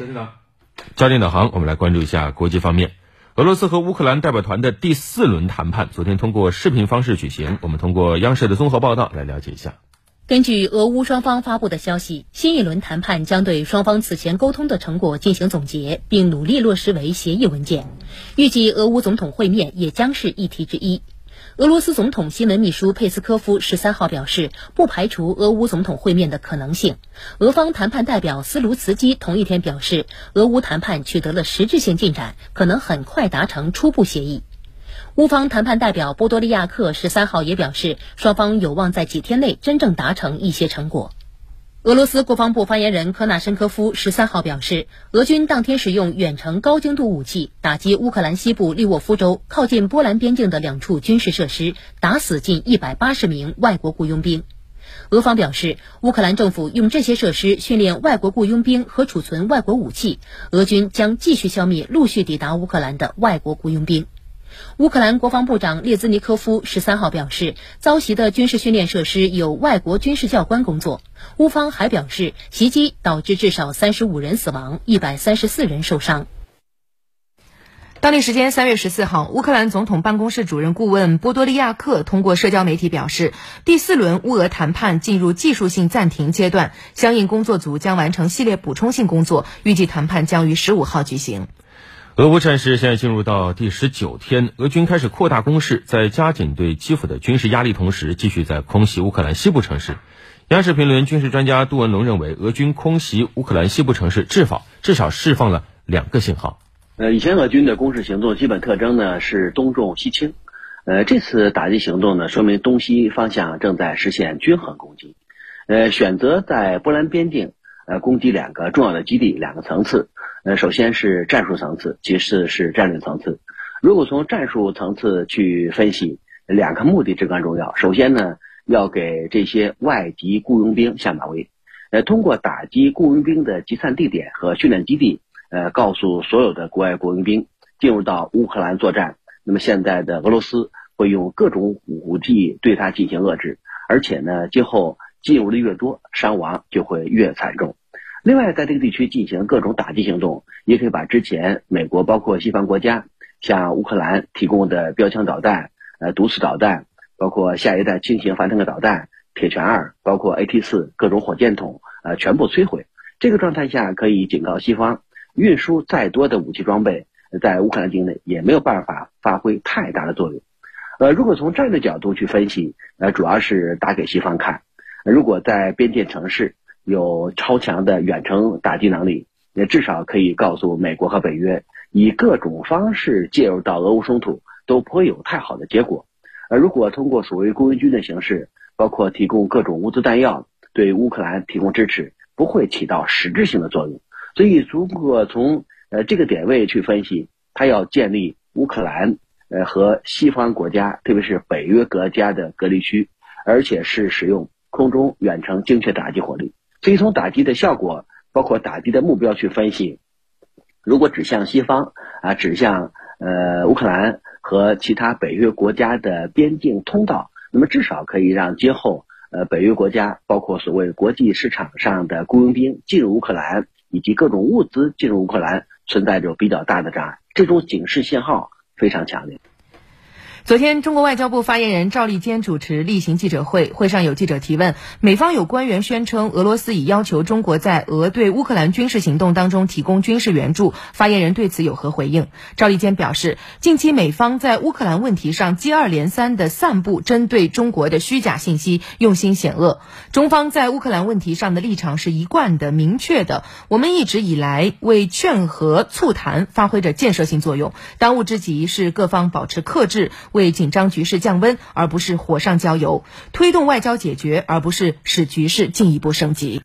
焦点导，焦点导航，我们来关注一下国际方面。俄罗斯和乌克兰代表团的第四轮谈判昨天通过视频方式举行。我们通过央视的综合报道来了解一下。根据俄乌双方发布的消息，新一轮谈判将对双方此前沟通的成果进行总结，并努力落实为协议文件。预计俄乌总统会面也将是议题之一。俄罗斯总统新闻秘书佩斯科夫十三号表示，不排除俄乌总统会面的可能性。俄方谈判代表斯卢茨基同一天表示，俄乌谈判取得了实质性进展，可能很快达成初步协议。乌方谈判代表波多利亚克十三号也表示，双方有望在几天内真正达成一些成果。俄罗斯国防部发言人科纳申科夫十三号表示，俄军当天使用远程高精度武器打击乌克兰西部利沃夫州靠近波兰边境的两处军事设施，打死近一百八十名外国雇佣兵。俄方表示，乌克兰政府用这些设施训练外国雇佣兵和储存外国武器，俄军将继续消灭陆续抵达乌克兰的外国雇佣兵。乌克兰国防部长列兹尼科夫十三号表示，遭袭的军事训练设施有外国军事教官工作。乌方还表示，袭击导致至少三十五人死亡，一百三十四人受伤。当地时间三月十四号，乌克兰总统办公室主任顾问波多利亚克通过社交媒体表示，第四轮乌俄谈判进入技术性暂停阶段，相应工作组将完成系列补充性工作，预计谈判将于十五号举行。俄乌战事现在进入到第十九天，俄军开始扩大攻势，在加紧对基辅的军事压力同时，继续在空袭乌克兰西部城市。央视评论军事专家杜文龙认为，俄军空袭乌克兰西部城市，至少至少释放了两个信号。呃，以前俄军的攻势行动基本特征呢是东重西轻，呃，这次打击行动呢，说明东西方向正在实现均衡攻击。呃，选择在波兰边境呃攻击两个重要的基地，两个层次。呃，首先是战术层次，其次是战略层次。如果从战术层次去分析，两个目的至关重要。首先呢，要给这些外籍雇佣兵下马威，呃，通过打击雇佣兵的集散地点和训练基地，呃，告诉所有的国外雇佣兵进入到乌克兰作战。那么现在的俄罗斯会用各种武器对他进行遏制，而且呢，今后进入的越多，伤亡就会越惨重。另外，在这个地区进行各种打击行动，也可以把之前美国包括西方国家向乌克兰提供的标枪导弹、呃毒刺导弹，包括下一代轻型反坦克导弹铁拳二，包括 AT 四各种火箭筒，呃全部摧毁。这个状态下可以警告西方，运输再多的武器装备在乌克兰境内也没有办法发挥太大的作用。呃，如果从战略角度去分析，呃，主要是打给西方看。如果在边界城市，有超强的远程打击能力，也至少可以告诉美国和北约，以各种方式介入到俄乌冲突都不会有太好的结果。而如果通过所谓雇佣军的形式，包括提供各种物资弹药，对乌克兰提供支持，不会起到实质性的作用。所以，如果从呃这个点位去分析，它要建立乌克兰呃和西方国家，特别是北约国家的隔离区，而且是使用空中远程精确打击火力。所以从打击的效果，包括打击的目标去分析，如果指向西方啊，指向呃乌克兰和其他北约国家的边境通道，那么至少可以让今后呃北约国家，包括所谓国际市场上的雇佣兵进入乌克兰，以及各种物资进入乌克兰，存在着比较大的障碍。这种警示信号非常强烈。昨天，中国外交部发言人赵立坚主持例行记者会，会上有记者提问，美方有官员宣称俄罗斯已要求中国在俄对乌克兰军事行动当中提供军事援助，发言人对此有何回应？赵立坚表示，近期美方在乌克兰问题上接二连三的散布针对中国的虚假信息，用心险恶。中方在乌克兰问题上的立场是一贯的、明确的，我们一直以来为劝和促谈发挥着建设性作用，当务之急是各方保持克制。为紧张局势降温，而不是火上浇油；推动外交解决，而不是使局势进一步升级。